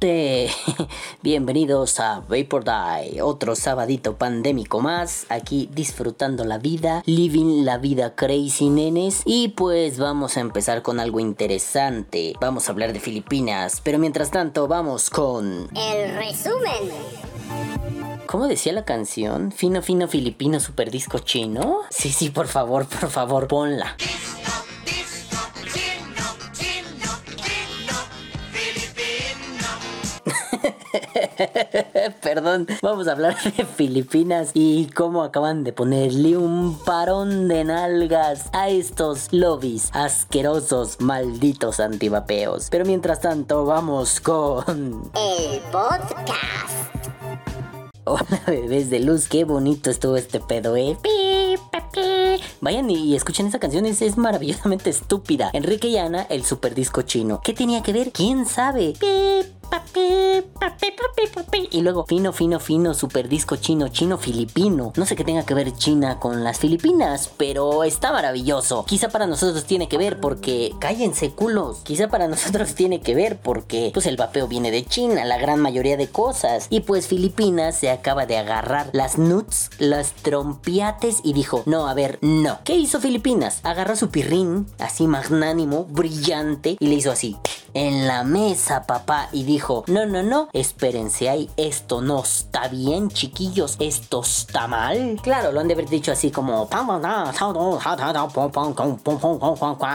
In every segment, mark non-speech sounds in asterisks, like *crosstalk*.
*laughs* Bienvenidos a Vapor Die, otro sabadito pandémico más, aquí disfrutando la vida, living la vida crazy nenes. Y pues vamos a empezar con algo interesante. Vamos a hablar de Filipinas, pero mientras tanto vamos con... El resumen. ¿Cómo decía la canción? Fino, fino, filipino, super disco chino. Sí, sí, por favor, por favor, ponla. *laughs* Perdón, vamos a hablar de Filipinas y cómo acaban de ponerle un parón de nalgas a estos lobbies asquerosos, malditos antivapeos. Pero mientras tanto, vamos con... El podcast. Hola bebés de luz, qué bonito estuvo este pedo, eh. Vayan y escuchen esa canción, es, es maravillosamente estúpida. Enrique y Ana, el super disco chino. ¿Qué tenía que ver? ¿Quién sabe? Y luego fino, fino, fino, super disco chino, chino filipino. No sé qué tenga que ver China con las Filipinas, pero está maravilloso. Quizá para nosotros tiene que ver porque cállense culos. Quizá para nosotros tiene que ver porque pues el vapeo viene de China, la gran mayoría de cosas. Y pues Filipinas se acaba de agarrar las nuts, las trompiates y dijo, no, a ver, no. ¿Qué hizo Filipinas? Agarró su pirrín, así magnánimo, brillante, y le hizo así. En la mesa, papá, y dijo, no, no, no, espérense ahí, esto no está bien, chiquillos, esto está mal. Claro, lo han de haber dicho así como,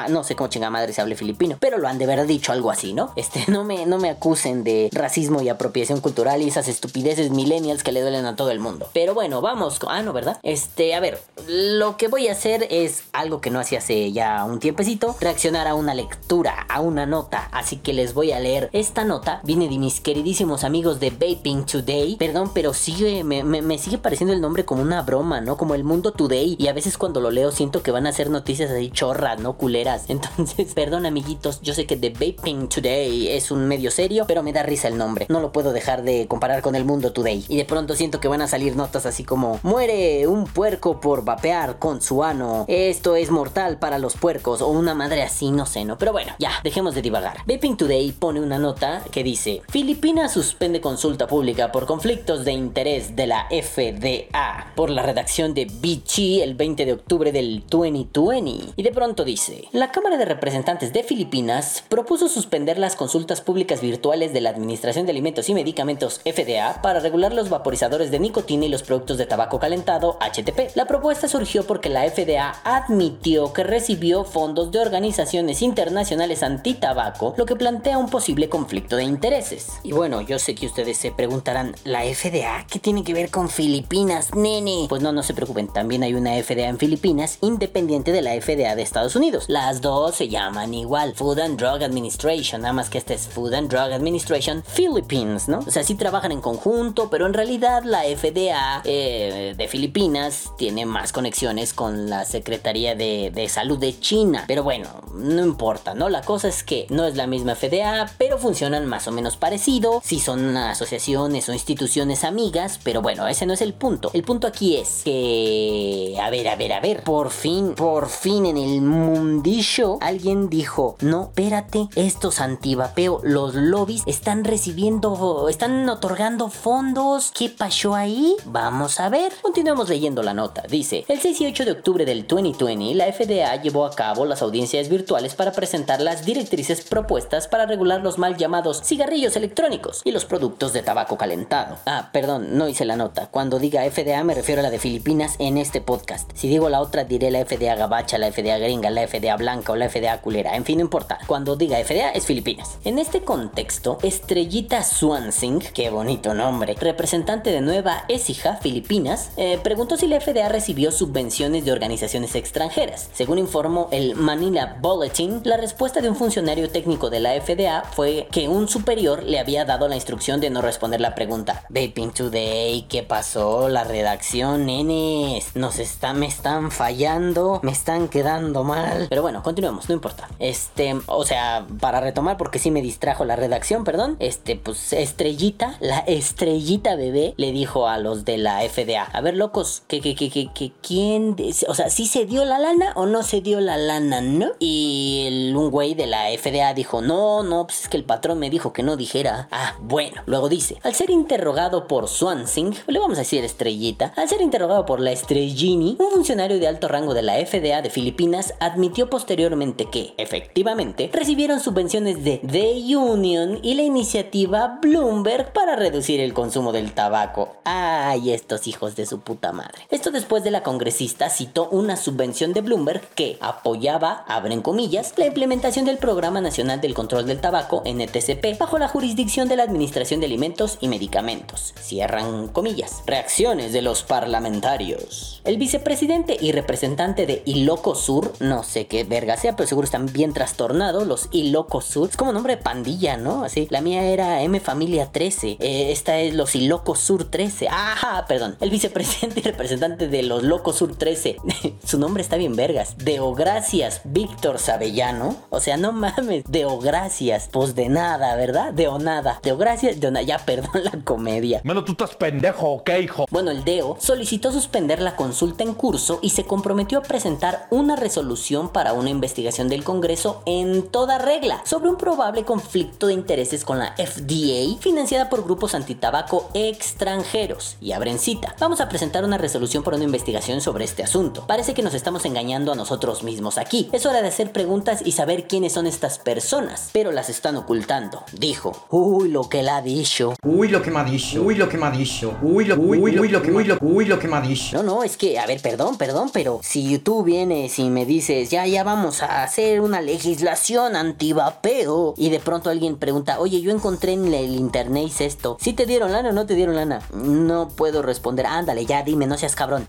no sé cómo chinga madre se hable filipino, pero lo han de haber dicho algo así, ¿no? Este, no me, no me acusen de racismo y apropiación cultural y esas estupideces millennials que le duelen a todo el mundo. Pero bueno, vamos, ah, no, ¿verdad? Este, a ver, lo que voy a hacer es algo que no hacía hace ya un tiempecito, reaccionar a una lectura, a una nota, así que les voy a leer esta nota, viene de mis queridísimos amigos de Vaping Today, perdón, pero sigue, me, sigue pareciendo el nombre como una broma, ¿no? Como el Mundo Today, y a veces cuando lo leo siento que van a ser noticias así chorras, ¿no? Culeras, *laughs* entonces, perdón amiguitos, yo sé que The Vaping Today es un medio serio, pero me da risa el nombre, no lo puedo dejar de comparar con el Mundo Today, y de pronto siento que van a salir notas así como, muere un puerco por vapear con su ano, esto es mortal para los puercos, o una madre así, no sé, ¿no? Pero bueno, ya, dejemos de divagar. Vaping Today pone una nota que dice, Filipinas suspende consulta pública por conflictos de interés de la FDA por la redacción de BG el 20 de octubre del 2020. Y de pronto dice, la Cámara de Representantes de Filipinas propuso suspender las consultas públicas virtuales de la Administración de Alimentos y Medicamentos FDA para regular los vaporizadores de nicotina y los productos de tabaco calentado HTP. La propuesta surgió porque la FDA admitió que recibió fondos de organizaciones internacionales antitabaco, que plantea un posible conflicto de intereses. Y bueno, yo sé que ustedes se preguntarán, ¿la FDA qué tiene que ver con Filipinas, nene? Pues no, no se preocupen, también hay una FDA en Filipinas independiente de la FDA de Estados Unidos. Las dos se llaman igual, Food and Drug Administration, nada más que esta es Food and Drug Administration Philippines, ¿no? O sea, sí trabajan en conjunto, pero en realidad la FDA eh, de Filipinas tiene más conexiones con la Secretaría de, de Salud de China. Pero bueno, no importa, ¿no? La cosa es que no es la misma FDA, pero funcionan más o menos parecido. Sí son asociaciones o instituciones amigas, pero bueno, ese no es el punto. El punto aquí es que... A ver, a ver, a ver. Por fin, por fin en el mundillo alguien dijo, no, espérate, estos antivapeo, los lobbies están recibiendo, están otorgando fondos. ¿Qué pasó ahí? Vamos a ver. Continuemos leyendo la nota. Dice, el 6 y 8 de octubre del 2020, la FDA llevó a cabo las audiencias virtuales para presentar las directrices propuestas para regular los mal llamados cigarrillos electrónicos y los productos de tabaco calentado. Ah, perdón, no hice la nota. Cuando diga FDA me refiero a la de Filipinas en este podcast. Si digo la otra diré la FDA gabacha, la FDA gringa, la FDA blanca o la FDA culera. En fin, no importa. Cuando diga FDA es Filipinas. En este contexto, Estrellita Swansing, qué bonito nombre, representante de Nueva Écija, Filipinas, eh, preguntó si la FDA recibió subvenciones de organizaciones extranjeras. Según informó el Manila Bulletin, la respuesta de un funcionario técnico de de la FDA fue que un superior le había dado la instrucción de no responder la pregunta. Vaping Today, ¿qué pasó? La redacción, nenes, nos está, me están fallando, me están quedando mal. Pero bueno, continuemos, no importa. Este, o sea, para retomar, porque sí me distrajo la redacción, perdón. Este, pues Estrellita, la Estrellita bebé, le dijo a los de la FDA, a ver, locos, que, que, que, que, que quién, o sea, si se dio la lana o no se dio la lana, ¿no? Y el, un güey de la FDA dijo, no, no, pues es que el patrón me dijo que no dijera. Ah, bueno. Luego dice, al ser interrogado por Swansing, le vamos a decir estrellita, al ser interrogado por la estrellini, un funcionario de alto rango de la FDA de Filipinas admitió posteriormente que, efectivamente, recibieron subvenciones de The Union y la iniciativa Bloomberg para reducir el consumo del tabaco. Ay, estos hijos de su puta madre. Esto después de la congresista citó una subvención de Bloomberg que apoyaba, abren comillas, la implementación del Programa Nacional del Control del Tabaco, NTCP, bajo la jurisdicción de la Administración de Alimentos y Medicamentos. Cierran comillas. Reacciones de los parlamentarios. El vicepresidente y representante de Iloco Sur, no sé qué verga sea, pero seguro están bien trastornados, los Iloco Sur. Es como nombre de pandilla, ¿no? Así. La mía era M Familia 13. Eh, esta es los Ilocos Sur 13. Ajá, perdón. El vicepresidente y representante de los Locos Sur 13. *laughs* Su nombre está bien vergas. Deogracias Víctor Sabellano. O sea, no mames. Deogracias. Pues de nada, ¿verdad? De o nada. Deogracias, de nada. Ya, *laughs* perdón la comedia. Bueno, tú estás pendejo, ¿ok, hijo? Bueno, el DEO solicitó suspender la consulta en curso y se comprometió a presentar una resolución para una investigación del Congreso en toda regla sobre un probable conflicto de intereses con la FDA financiada por grupos antitabaco extranjeros. Y abren cita. Vamos a presentar una resolución para una investigación sobre este asunto. Parece que nos estamos engañando a nosotros mismos aquí. Es hora de hacer preguntas y saber quiénes son estas personas, pero las están ocultando, dijo. Uy, lo que la ha dicho. Uy, lo que me ha dicho. Uy, lo que me ha dicho. Uy, lo, uy, uy, lo que, uy, lo, uy, lo que me ha dicho. No, no, es que, a ver, perdón, perdón, pero si tú vienes y me dices, ya, ya vamos a hacer una legislación antivapeo, y de pronto alguien pregunta, oye, yo encontré en el internet esto, ¿sí te dieron lana o no te dieron lana? No puedo responder, ándale, ya dime, no seas cabrón.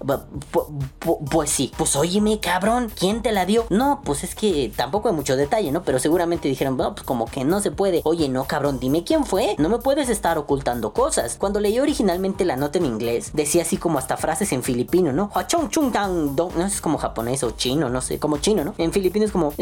Pues sí, pues óyeme, cabrón, ¿quién te la dio? No, pues es que tampoco hay mucho detalle, ¿no? Pero seguramente dijeron, pues como que no se puede. Oye, no, cabrón, dime quién fue. No me puedes estar ocultando cosas. Cuando leí originalmente la nota en inglés, decía así como hasta frases en filipino, ¿no? Hachong chung tang dong. No es como japonés o chino, no sé, como chino, ¿no? En filipino es como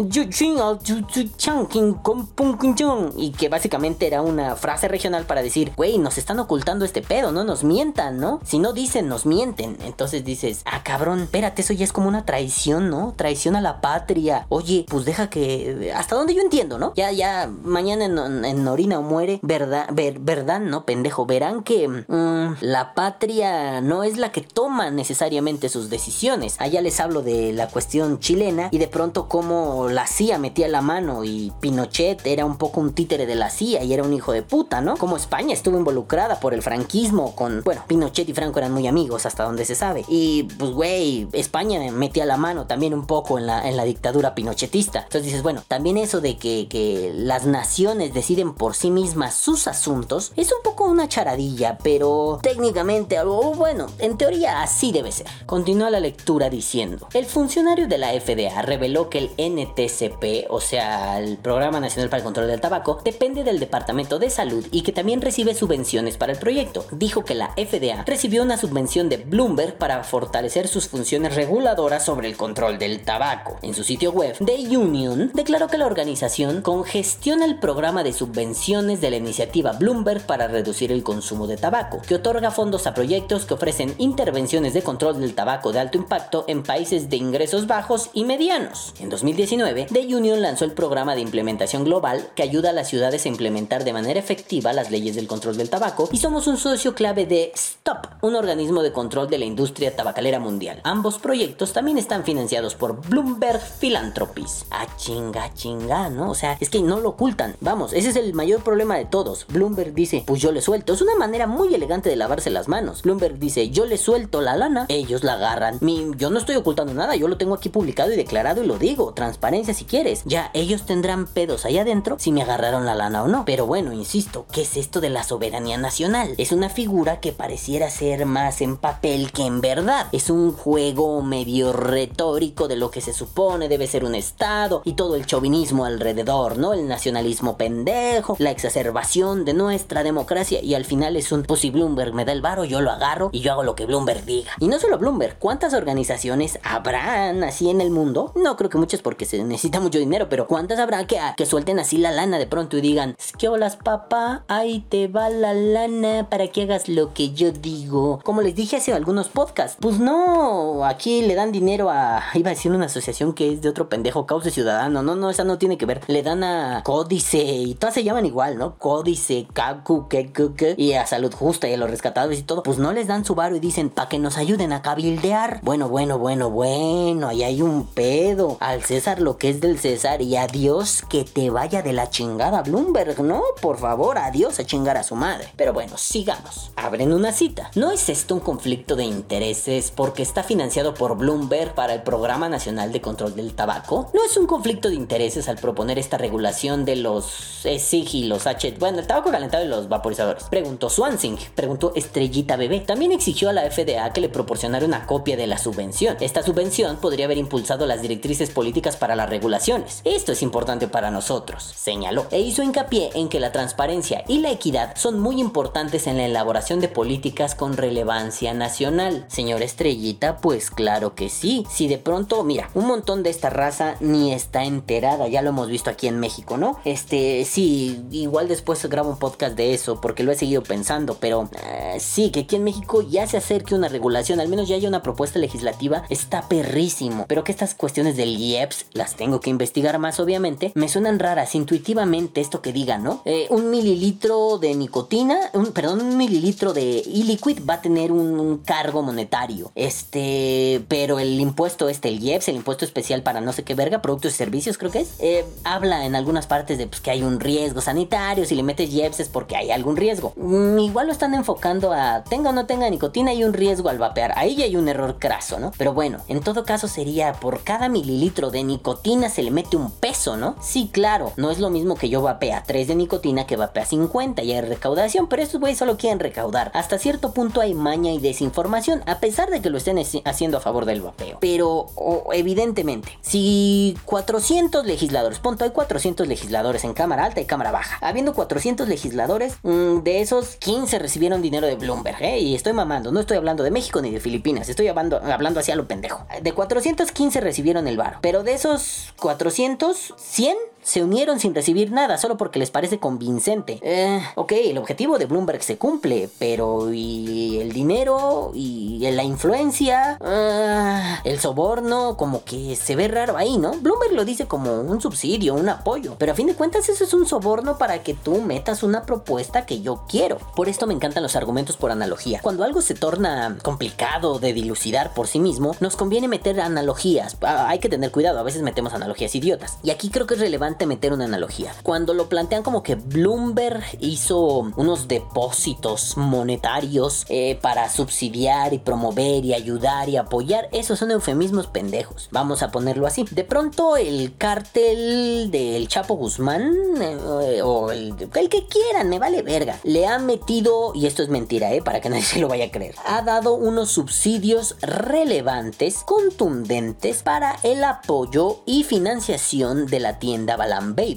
y que básicamente era una frase regional para decir, güey, nos están ocultando este pedo, no nos mientan, ¿no? Si no dicen, nos mienten. Entonces dices, ah, cabrón, espérate, eso ya es como una traición, ¿no? Traición a la patria. Oye, pues deja que. Hasta donde yo entiendo, ¿no? Ya, ya, mañana en, en Orina muere, ¿verdad? Ver, ¿Verdad? No, pendejo. Verán que mm, la patria no es la que toma necesariamente sus decisiones. Allá les hablo de la cuestión chilena y de pronto como la CIA metía la mano y Pinochet era un poco un títere de la CIA y era un hijo de puta, ¿no? Como España estuvo involucrada por el franquismo con, bueno, Pinochet y Franco eran muy amigos hasta donde se sabe. Y pues, güey, España metía la mano también un poco en la, en la dictadura pinochetista. Entonces dices, bueno, también eso de que las naciones deciden por sí mismas sus asuntos es un poco una charadilla, pero técnicamente, o bueno, en teoría así debe ser. Continúa la lectura diciendo, el funcionario de la FDA reveló que el NTCP, o sea, el Programa Nacional para el Control del Tabaco, depende del Departamento de Salud y que también recibe subvenciones para el proyecto. Dijo que la FDA recibió una subvención de Bloomberg para fortalecer sus funciones reguladoras sobre el control del tabaco. En su sitio web, The Union declaró que la organización congestiona el programa de subvenciones de la iniciativa Bloomberg para reducir el consumo de tabaco, que otorga fondos a proyectos que ofrecen intervenciones de control del tabaco de alto impacto en países de ingresos bajos y medianos. En 2019, The Union lanzó el programa de implementación global que ayuda a las ciudades a implementar de manera efectiva las leyes del control del tabaco y somos un socio clave de STOP, un organismo de control de la industria tabacalera mundial. Ambos proyectos también están financiados por Bloomberg Philanthropies. Ah, chinga, chinga, ¿no? O sea, es que no lo ocultan. Vamos, ese es el mayor problema de todos. Bloomberg dice, pues yo le suelto. Es una manera muy elegante de lavarse las manos. Bloomberg dice, yo le suelto la lana, ellos la agarran. Mi, yo no estoy ocultando nada, yo lo tengo aquí publicado y declarado y lo digo. Transparencia si quieres. Ya, ellos tendrán pedos allá adentro si me agarraron la lana o no. Pero bueno, insisto, ¿qué es esto de la soberanía nacional? Es una figura que pareciera ser más en papel que en verdad. Es un juego medio retórico de lo que se supone debe ser un estado y todo el chauvinismo alrededor El nacionalismo pendejo, la exacerbación de nuestra democracia y al final es un, pues si Bloomberg me da el varo, yo lo agarro y yo hago lo que Bloomberg diga. Y no solo Bloomberg, ¿cuántas organizaciones habrán así en el mundo? No creo que muchas porque se necesita mucho dinero, pero ¿cuántas habrá que, que suelten así la lana de pronto y digan, es que papá, ahí te va la lana para que hagas lo que yo digo? Como les dije hace algunos podcasts, pues no, aquí le dan dinero a, iba a decir una asociación que es de otro pendejo, Cauce Ciudadano, no, no, esa no tiene que ver, le dan a Códice y todas se llaman igual, ¿no? Códice, Kaku, que, y a Salud Justa y a los rescatados y todo, pues no les dan su varo y dicen, para que nos ayuden a cabildear. Bueno, bueno, bueno, bueno, ahí hay un pedo. Al César lo que es del César y adiós que te vaya de la chingada Bloomberg, ¿no? Por favor, adiós a chingar a su madre. Pero bueno, sigamos. Abren una cita. ¿No es esto un conflicto de intereses porque está financiado por Bloomberg para el Programa Nacional de Control del Tabaco? ¿No es un conflicto de intereses al proponer esta regulación de los SIG y los H, bueno, el tabaco calentado y los vaporizadores? Preguntó Swansing, preguntó Estrellita Bebé. También exigió a la FDA que le proporcionara una copia de la subvención. Esta subvención podría haber impulsado las directrices políticas para las regulaciones. Esto es importante para nosotros, señaló, e hizo hincapié en que la transparencia y la equidad son muy importantes en la elaboración de políticas con relevancia nacional. Señor Estrellita, pues claro que sí. Si de pronto, mira, un montón de esta raza ni está enterada, ya lo hemos visto aquí en México, ¿no? Este, sí, igual después grabo un podcast de eso porque lo he seguido pensando, pero eh, sí, que aquí en México ya se acerque una regulación, al menos ya haya una propuesta legislativa, está perrísimo. Pero que estas cuestiones del IEPS, las tengo que investigar más obviamente, me suenan raras intuitivamente esto que diga, ¿no? Eh, un mililitro de nicotina, un, perdón, un mililitro de e-liquid va a tener un, cargo monetario. Este, pero el impuesto este, el IEPS, el impuesto especial para no sé qué verga, productos y servicios creo que es, eh, habla en algunas partes de pues, que hay un riesgo sanitario, si le metes IEPS es porque hay algún riesgo. Mm, igual lo están enfocando a tenga o no tenga nicotina hay un riesgo al vapear. Ahí ya hay un error craso, ¿no? Pero bueno, en todo caso sería por cada mililitro de nicotina se le mete un peso, ¿no? Sí, claro, no es lo mismo que yo vapea 3 de nicotina que vapea 50 y hay recaudación, pero estos güeyes solo quieren recaudar. Hasta cierto punto hay maña y desinformación, a pesar de que lo estén haciendo a favor del vapeo. Pero evidentemente, si 400 legisladores, punto, hay 400 legisladores en cámara alta y cámara baja. Habiendo 400 legisladores, mm, de esos 15 recibieron dinero de Bloomberg, ¿eh? Y estoy mamando, no estoy hablando de México ni de Filipinas, estoy hablando, hablando hacia lo pendejo. De 415 recibieron el varo, pero de esos 400, 100 se unieron sin recibir nada, solo porque les parece convincente. Eh, ok, el objetivo de Bloomberg se cumple, pero ¿y el dinero? ¿Y la influencia? Ah, el soborno, como que se ve raro ahí, ¿no? Bloomberg lo dice como un subsidio, un apoyo, pero a fin de cuentas eso es un soborno para que tú metas una propuesta que yo quiero. Por esto me encantan los argumentos por analogía. Cuando algo se torna complicado de dilucidar por sí mismo, nos conviene meter analogías. Ah, hay que tener cuidado, a veces metemos analogías idiotas. Y aquí creo que es relevante meter una analogía. Cuando lo plantean como que Bloomberg hizo unos depósitos monetarios eh, para subsidiar y promover y ayudar y apoyar, esos son eufemismos pendejos. Vamos a ponerlo así. De pronto el cártel del Chapo Guzmán eh, o el, el, que quieran, me vale verga, le ha metido, y esto es mentira, eh, para que *laughs* nadie se lo vaya a creer, ha dado unos subsidios relevantes, contundentes para el apoyo y financiación de la tienda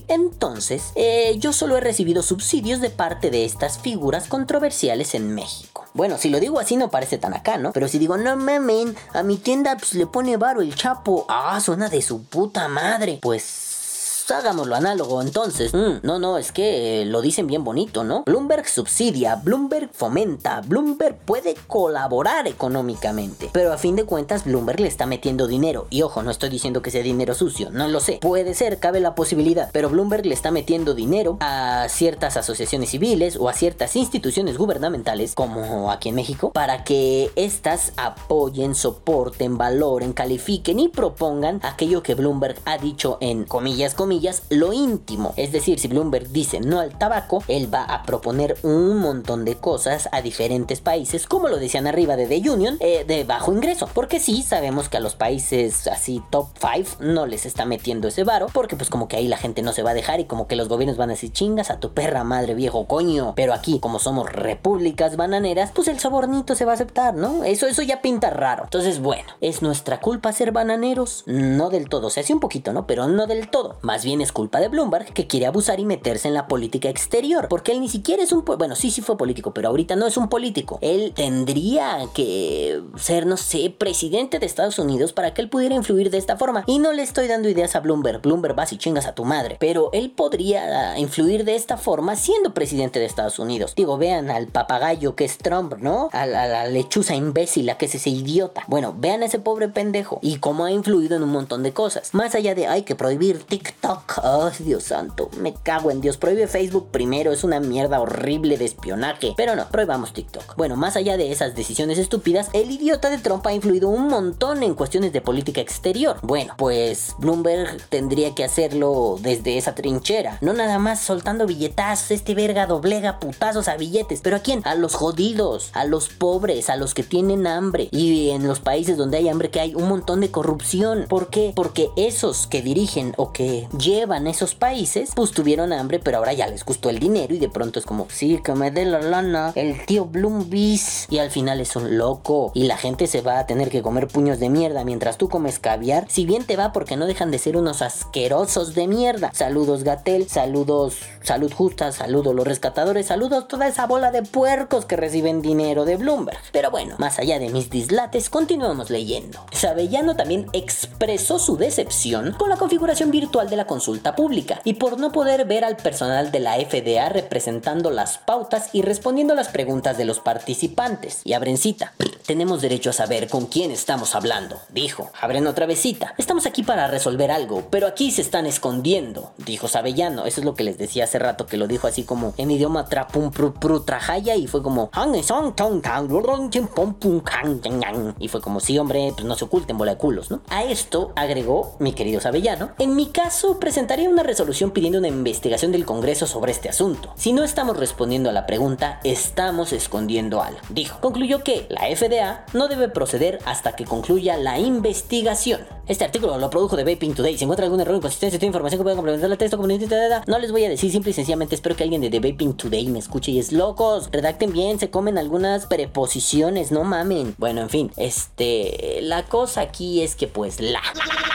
entonces, eh, yo solo he recibido subsidios de parte de estas figuras controversiales en México. Bueno, si lo digo así no parece tan acá, ¿no? Pero si digo, no mamen, a mi tienda pues, le pone varo el chapo. Ah, suena de su puta madre. Pues hagámoslo análogo entonces. Mm, no, no, es que lo dicen bien bonito, ¿no? Bloomberg subsidia, Bloomberg fomenta, Bloomberg puede colaborar económicamente. Pero a fin de cuentas, Bloomberg le está metiendo dinero. Y ojo, no estoy diciendo que sea dinero sucio, no lo sé. Puede ser, cabe la posibilidad. Pero Bloomberg le está metiendo dinero a ciertas asociaciones civiles o a ciertas instituciones gubernamentales, como aquí en México, para que éstas apoyen, soporten, valoren, califiquen y propongan aquello que Bloomberg ha dicho en comillas, comillas lo íntimo. Es decir, si Bloomberg dice no al tabaco, él va a proponer un montón de cosas a diferentes países, como lo decían arriba de The Union, eh, de bajo ingreso. Porque sí, sabemos que a los países así top 5 no les está metiendo ese varo, porque pues como que ahí la gente no se va a dejar y como que los gobiernos van a decir chingas a tu perra madre viejo coño. Pero aquí, como somos repúblicas bananeras, pues el sobornito se va a aceptar, ¿no? Eso, eso ya pinta raro. Entonces, bueno, ¿es nuestra culpa ser bananeros? No del todo, o sí un poquito, ¿no? Pero no del todo. Más bien es culpa de Bloomberg que quiere abusar y meterse en la política exterior, porque él ni siquiera es un, bueno, sí, sí fue político, pero ahorita no es un político. Él tendría que ser, no sé, presidente de Estados Unidos para que él pudiera influir de esta forma. Y no le estoy dando ideas a Bloomberg, Bloomberg vas y chingas a tu madre, pero él podría influir de esta forma siendo presidente de Estados Unidos. Digo, vean al papagayo que es Trump, ¿no? A la, lechuza imbécil, que es ese idiota. Bueno, vean a ese pobre pendejo y cómo ha influido en un montón de cosas. Más allá de hay que prohibir TikTok. Dios santo, me cago en Dios. Prohíbe Facebook primero, es una mierda horrible de espionaje. Pero no, prohibamos TikTok. Bueno, más allá de esas decisiones estúpidas, el idiota de Trump ha influido un montón en cuestiones de política exterior. Bueno, pues Bloomberg tendría que hacerlo desde esa trinchera. No nada más soltando billetazos, este verga doblega putazos a billetes. ¿Pero a quién? A los jodidos, a los pobres, a los que tienen hambre. Y en los países donde hay hambre que hay un montón de corrupción. ¿Por qué? Porque esos que dirigen o que llevan esos países, pues tuvieron hambre, pero ahora ya les gustó el dinero y de pronto es como, sí, que me dé la lana, el tío Bloombis. Y al final es un loco. Y la gente se va a tener que comer puños de mierda mientras tú comes caviar. Si bien te va porque no dejan de ser unos asquerosos de mierda. Saludos Gatel, saludos Salud Justa, saludos los rescatadores, saludos toda esa bola de puercos que reciben dinero de Bloomberg. Pero bueno, más allá de mis dislates, continuamos leyendo. Sabellano también expresó su decepción con la configuración virtual de la consulta pública y por no poder ver al personal de la FDA representando las pautas y respondiendo las preguntas de los participantes. Y abren cita. Tenemos derecho a saber con quién estamos hablando, dijo. Abren otra vez cita. Estamos aquí para resolver algo, pero aquí se están escondiendo, dijo Sabellano. Eso es lo que les decía hace rato, que lo dijo así como en idioma trapum trajaya y fue como y fue como sí hombre pues no se oculten bola de culos no a esto agregó mi querido Sabellano en mi caso presentaría una resolución pidiendo una investigación del Congreso sobre este asunto. Si no estamos respondiendo a la pregunta estamos escondiendo algo. Dijo concluyó que la FDA no debe proceder hasta que concluya la investigación este artículo lo produjo de Vaping Today si encuentra algún error inconsistencia de información que pueda complementar el texto no les voy a decir simple y sencillamente espero que alguien de The Vaping Today me escuche y es locos redacten bien se comen algunas preposiciones no mamen bueno en fin este la cosa aquí es que pues la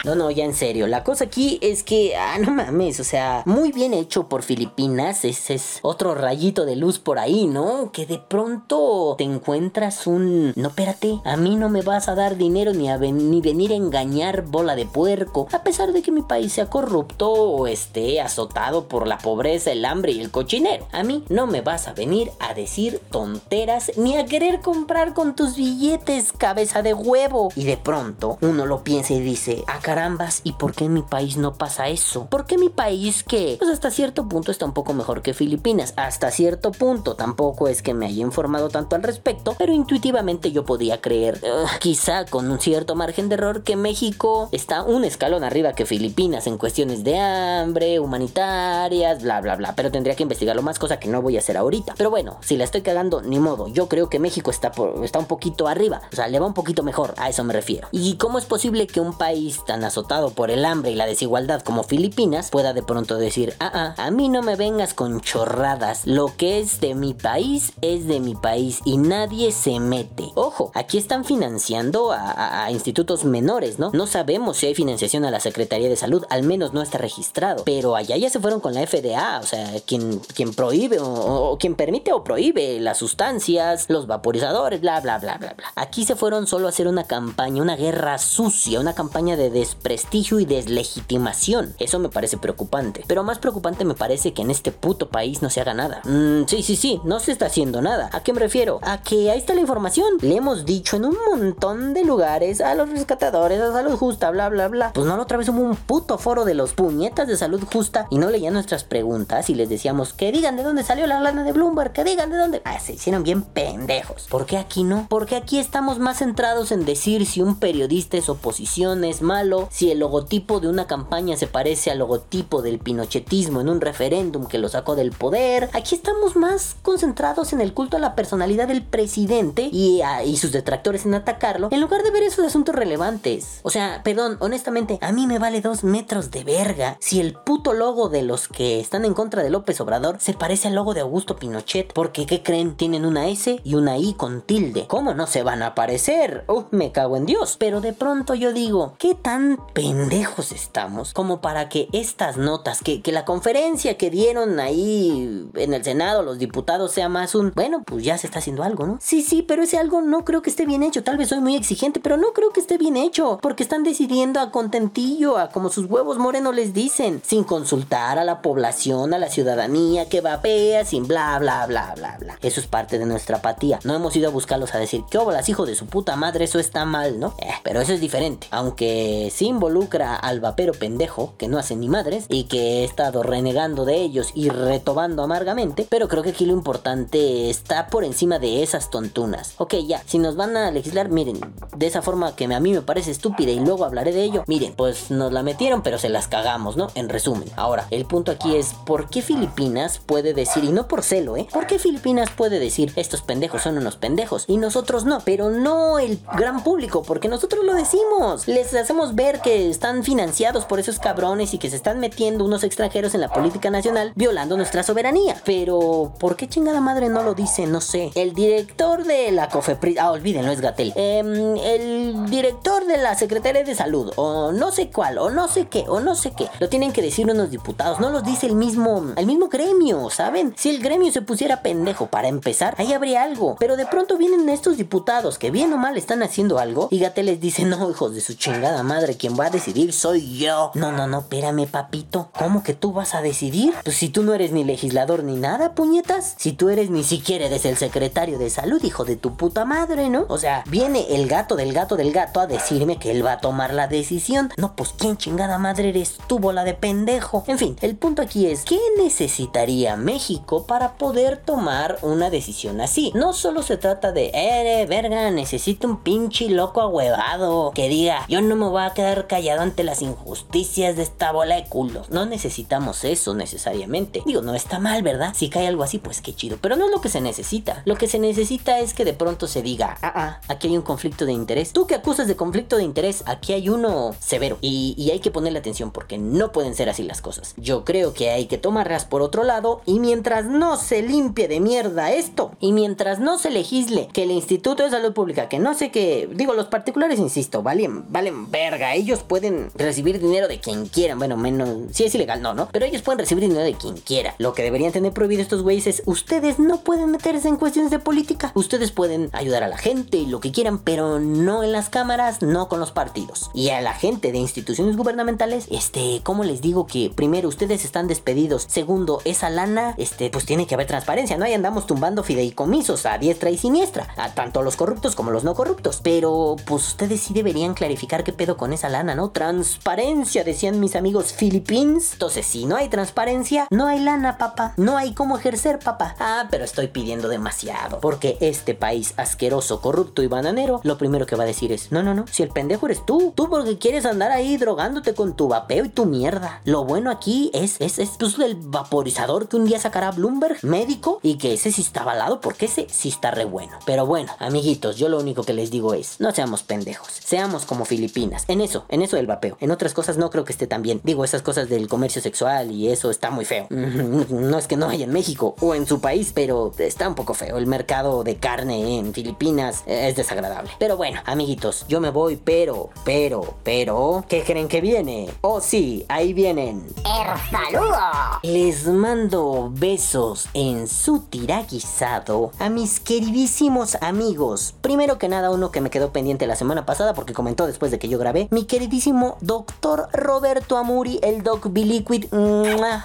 no, no, ya en serio. La cosa aquí es que, ah, no mames, o sea, muy bien hecho por Filipinas. Ese es otro rayito de luz por ahí, ¿no? Que de pronto te encuentras un. No, espérate, a mí no me vas a dar dinero ni a ni venir a engañar bola de puerco. A pesar de que mi país sea corrupto o esté azotado por la pobreza, el hambre y el cochinero. A mí no me vas a venir a decir tonteras ni a querer comprar con tus billetes, cabeza de huevo. Y de pronto uno lo piensa y dice, acá carambas, ¿y por qué en mi país no pasa eso? ¿Por qué mi país que, pues hasta cierto punto está un poco mejor que Filipinas? Hasta cierto punto, tampoco es que me haya informado tanto al respecto, pero intuitivamente yo podía creer, quizá con un cierto margen de error, que México está un escalón arriba que Filipinas en cuestiones de hambre, humanitarias, bla, bla, bla. Pero tendría que investigarlo más, cosa que no voy a hacer ahorita. Pero bueno, si la estoy cagando, ni modo. Yo creo que México está, está un poquito arriba. O sea, le va un poquito mejor. A eso me refiero. ¿Y cómo es posible que un país tan azotado por el hambre y la desigualdad como Filipinas pueda de pronto decir, ah, ah, a mí no me vengas con chorradas, lo que es de mi país es de mi país y nadie se mete. Ojo, aquí están financiando a, institutos menores, ¿no? No sabemos si hay financiación a la Secretaría de Salud, al menos no está registrado, pero allá ya se fueron con la FDA, o sea, quien, quien prohíbe o, quien permite o prohíbe las sustancias, los vaporizadores, bla, bla, bla, bla, bla. Aquí se fueron solo a hacer una campaña, una guerra sucia, una campaña de desprestigio y deslegitimación. Eso me parece preocupante. Pero más preocupante me parece que en este puto país no se haga nada. Mm, sí, sí, sí, no se está haciendo nada. ¿A qué me refiero? A que ahí está la información. Le hemos dicho en un montón de lugares a los rescatadores, a salud justa, bla, bla, bla. Pues no, la otra vez hubo un puto foro de los puñetas de salud justa y no leían nuestras preguntas y les decíamos que digan de dónde salió la lana de Bloomberg, que digan de dónde. Ah, se hicieron bien pendejos. ¿Por qué aquí no? Porque aquí estamos más centrados en decir si un periodista es oposición, es malo si el logotipo de una campaña se parece al logotipo del pinochetismo en un referéndum que lo sacó del poder. Aquí estamos más concentrados en el culto a la personalidad del presidente y, y sus detractores en atacarlo, en lugar de ver esos asuntos relevantes. O sea, perdón, honestamente, a mí me vale dos metros de verga si el puto logo de los que están en contra de López Obrador se parece al logo de Augusto Pinochet. Porque, ¿qué creen? Tienen una S y una I con tilde. ¿Cómo no se van a parecer? Uf, me cago en Dios. Pero de pronto yo digo, ¿qué tan pendejos estamos como para que estas notas, que, que la conferencia que dieron ahí en el Senado los diputados sea más un, bueno, pues ya se está haciendo algo, ¿no? Sí, sí, pero ese algo no creo que esté bien hecho. Tal vez soy muy exigente, pero no creo que esté bien hecho. Porque están decidiendo a contentillo, a como sus huevos morenos les dicen, sin consultar a la población, a la ciudadanía que vapea, sin bla, bla, bla, bla, bla. Eso es parte de nuestra apatía. No hemos ido a buscarlos a decir, ¿qué obras, hijo de su puta madre? Eso está mal, ¿no? Eh, pero eso es diferente. Aunque sí involucra al vapero pendejo, que no hace ni madres, y que he estado renegando de ellos y retobando amargamente, pero creo que aquí lo importante está por encima de esas tontunas. Ok, ya, si nos van a legislar, miren, de esa forma que a mí me parece estúpida y luego hablaré de ello, miren, pues nos la metieron, pero se las cagamos, ¿no? En resumen. Ahora, el punto aquí es, ¿por qué Filipinas puede decir, y no por celo, ¿eh? ¿Por qué Filipinas puede decir, estos pendejos son unos pendejos? Y nosotros no, pero no el gran público, porque nosotros lo decimos. Les hacemos ver que están financiados por esos cabrones y que se están metiendo unos extranjeros en la política nacional, violando nuestra soberanía. Pero, ¿por qué chingada madre no lo dice? No sé. El director de la COFEPRIS, ah, olvídenlo, es Gatel. Em, el director de la Secretaría de Salud, o no sé cuál, o no sé qué, o no sé qué. Lo tienen que decir unos diputados, no los dice el mismo, el mismo gremio, ¿saben? Si el gremio se pusiera pendejo para empezar, ahí habría algo. Pero de pronto vienen estos diputados que bien o mal están haciendo algo y Gatel les dice, no, hijos de su chingada madre, quien va a decidir soy yo. No, no, no, espérame, papito. ¿Cómo que tú vas a decidir? Pues si tú no eres ni legislador ni nada, puñetas. Si tú eres ni siquiera eres el secretario de salud, hijo de tu puta madre, ¿no? O sea, viene el gato del gato del gato a decirme que él va a tomar la decisión. No, pues quién chingada madre eres tú, bola de pendejo. En fin, el punto aquí es, ¿qué necesitaría México para poder tomar una decisión así? No solo se trata de, eh, verga, necesito un pinche loco ahuevado que diga, yo no me voy a quedar callado ante las injusticias de esta bola de culos. No necesitamos eso necesariamente. Digo, no está mal, ¿verdad? Si cae algo así, pues qué chido. Pero no es lo que se necesita. Lo que se necesita es que de pronto se diga, ah, ah, aquí hay un conflicto de interés. Tú que acusas de conflicto de interés, aquí hay uno severo. Y, y hay que ponerle atención porque no pueden ser así las cosas. Yo creo que hay que tomarlas por otro lado y mientras no se limpie de mierda esto y mientras no se legisle que el Instituto de Salud Pública, que no sé qué, digo, los particulares, insisto, valen, valen verga. Ellos pueden recibir dinero de quien quieran. Bueno, menos, si es ilegal, no, ¿no? Pero ellos pueden recibir dinero de quien quiera. Lo que deberían tener prohibido estos güeyes es, ustedes no pueden meterse en cuestiones de política. Ustedes pueden ayudar a la gente y lo que quieran, pero no en las cámaras, no con los partidos. Y a la gente de instituciones gubernamentales, este, ¿cómo les digo que primero ustedes están despedidos? Segundo, esa lana, este, pues tiene que haber transparencia, ¿no? Ahí andamos tumbando fideicomisos a diestra y siniestra, a tanto los corruptos como los no corruptos. Pero, pues ustedes sí deberían clarificar qué pedo con esa lana, ¿no? Transparencia, decían mis amigos Philippines. Entonces, si no hay transparencia, no hay lana, papá. No hay cómo ejercer, papá. Ah, pero estoy pidiendo demasiado. Porque este país asqueroso, corrupto y bananero, lo primero que va a decir es, no, no, no, si el pendejo eres tú. Tú porque quieres andar ahí drogándote con tu vapeo y tu mierda. Lo bueno aquí es, es, es pues, el vaporizador que un día sacará Bloomberg, médico, y que ese sí está avalado porque ese sí está re bueno. Pero bueno, amiguitos, yo lo único que les digo es, no seamos pendejos. Seamos como Filipinas. En eso, en eso del vapeo. En otras cosas no creo que esté tan bien. Digo, esas cosas del comercio sexual y eso está muy feo. *laughs* No es que no haya en México o en su país, pero está un poco feo. El mercado de carne en Filipinas es desagradable. Pero bueno, amiguitos, yo me voy, pero, pero, pero, ¿qué creen que viene? Oh sí, ahí vienen. El saludo. Les mando besos en su tiraguisado a mis queridísimos amigos. Primero que nada, uno que me quedó pendiente la semana pasada porque comentó después de que yo grabé, mi queridísimo doctor Roberto Amuri, el Doc Biliquid.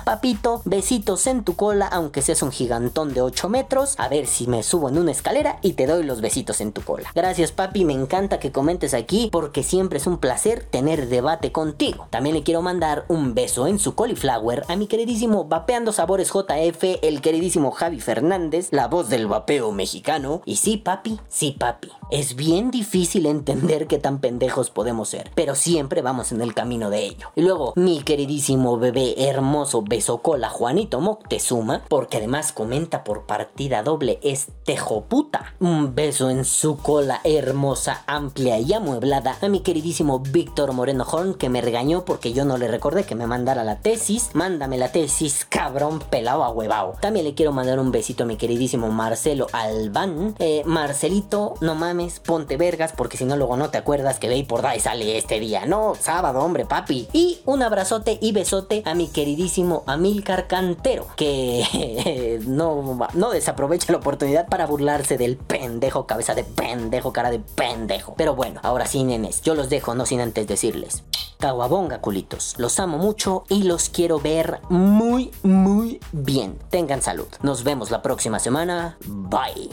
Papito, besitos en tu cola, aunque seas un gigantón de 8 metros. A ver si me subo en una escalera y te doy los besitos en tu cola. Gracias, papi, me encanta que comentes aquí porque siempre es un placer tener debate contigo. También le quiero mandar un beso en su cauliflower a mi queridísimo Vapeando Sabores JF, el queridísimo Javi Fernández, la voz del vapeo mexicano. Y sí, papi, sí, papi. Es bien difícil entender qué tan pendejos podemos ser, pero siempre vamos en el camino de ello. Y luego, mi queridísimo bebé hermoso besocola Juanito Moctezuma, porque además comenta por partida doble es tejoputa. Un beso beso en su cola hermosa, amplia y amueblada a mi queridísimo Víctor Moreno Horn que me regañó porque yo no le recordé que me mandara la tesis. Mándame la tesis, cabrón pelado a huevao. También le quiero mandar un besito a mi queridísimo Marcelo Albán. Eh, Marcelito, no mames, ponte vergas porque si no luego no te acuerdas que Bay por Day sale este día. No, sábado, hombre, papi. Y un abrazote y besote a mi queridísimo Amilcar Cantero que *laughs* no, no desaprovecha la oportunidad para burlarse del pendejo, cabeza de pendejo, cara de pendejo. Pero bueno, ahora sí, nenes, yo los dejo, no sin antes decirles. Caguabonga, culitos. Los amo mucho y los quiero ver muy, muy bien. Tengan salud. Nos vemos la próxima semana. Bye.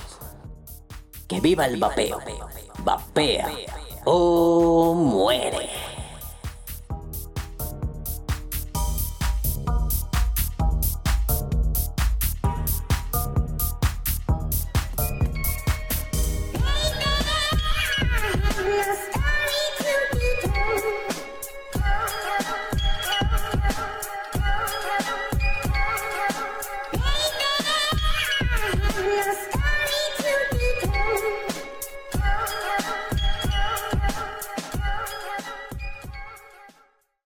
Que viva el vapeo. Vapea o muere.